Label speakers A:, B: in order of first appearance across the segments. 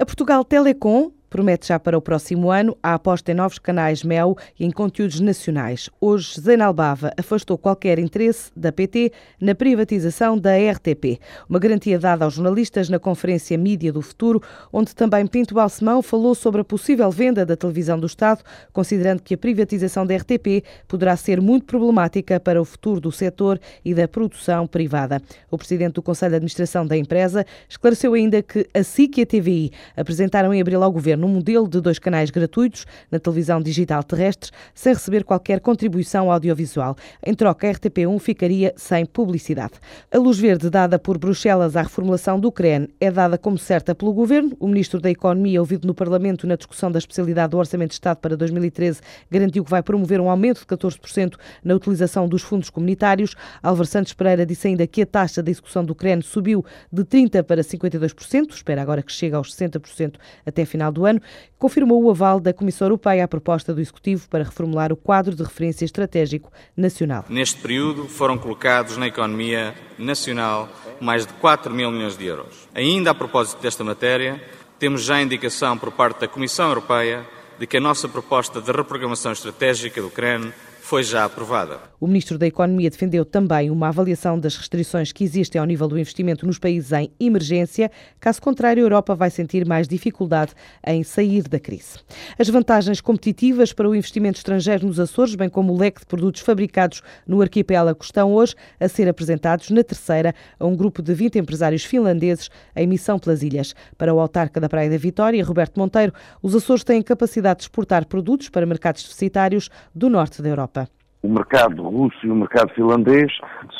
A: A Portugal Telecom promete já para o próximo ano a aposta em novos canais MEO e em conteúdos nacionais. Hoje, Zainal Bava afastou qualquer interesse da PT na privatização da RTP. Uma garantia dada aos jornalistas na conferência Mídia do Futuro, onde também Pinto Balsemão falou sobre a possível venda da televisão do Estado, considerando que a privatização da RTP poderá ser muito problemática para o futuro do setor e da produção privada. O presidente do Conselho de Administração da empresa esclareceu ainda que a SIC e a TVI apresentaram em abril ao governo no modelo de dois canais gratuitos na televisão digital terrestre, sem receber qualquer contribuição audiovisual. Em troca, a RTP1 ficaria sem publicidade. A luz verde dada por Bruxelas à reformulação do CREN é dada como certa pelo Governo. O Ministro da Economia, ouvido no Parlamento na discussão da especialidade do Orçamento de Estado para 2013, garantiu que vai promover um aumento de 14% na utilização dos fundos comunitários. Álvaro Santos Pereira disse ainda que a taxa de execução do CREN subiu de 30% para 52%, espera agora que chegue aos 60% até final do ano ano, confirmou o aval da Comissão Europeia à proposta do Executivo para reformular o quadro de referência estratégico nacional.
B: Neste período foram colocados na economia nacional mais de 4 mil milhões de euros. Ainda a propósito desta matéria, temos já indicação por parte da Comissão Europeia de que a nossa proposta de reprogramação estratégica do CREN foi já aprovada.
A: O Ministro da Economia defendeu também uma avaliação das restrições que existem ao nível do investimento nos países em emergência. Caso contrário, a Europa vai sentir mais dificuldade em sair da crise. As vantagens competitivas para o investimento estrangeiro nos Açores, bem como o leque de produtos fabricados no arquipélago, estão hoje a ser apresentados na terceira a um grupo de 20 empresários finlandeses em missão pelas ilhas. Para o autarca da Praia da Vitória, Roberto Monteiro, os Açores têm capacidade de exportar produtos para mercados deficitários do norte da Europa.
C: O mercado russo e o mercado finlandês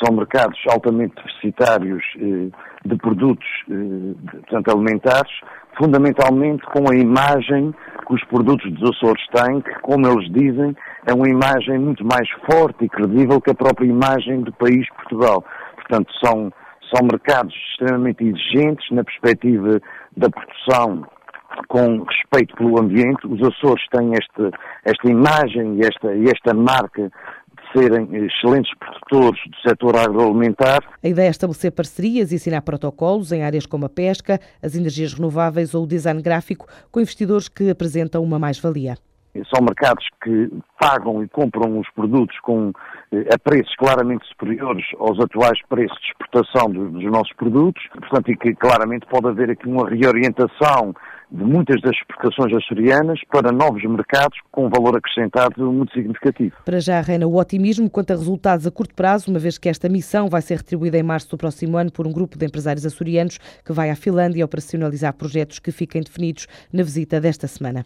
C: são mercados altamente deficitários eh, de produtos eh, portanto, alimentares, fundamentalmente com a imagem que os produtos dos Açores têm, que, como eles dizem, é uma imagem muito mais forte e credível que a própria imagem do país Portugal. Portanto, são, são mercados extremamente exigentes na perspectiva da produção com respeito pelo ambiente. Os Açores têm esta, esta imagem e esta, esta marca serem excelentes produtores do setor agroalimentar.
A: A ideia é estabelecer parcerias e assinar protocolos em áreas como a pesca, as energias renováveis ou o design gráfico com investidores que apresentam uma mais-valia.
C: São mercados que pagam e compram os produtos com, eh, a preços claramente superiores aos atuais preços de exportação dos, dos nossos produtos, portanto, e que claramente pode haver aqui uma reorientação de muitas das exportações açorianas para novos mercados com um valor acrescentado muito significativo.
A: Para já reina o otimismo quanto a resultados a curto prazo, uma vez que esta missão vai ser retribuída em março do próximo ano por um grupo de empresários açorianos que vai à Finlândia operacionalizar projetos que fiquem definidos na visita desta semana.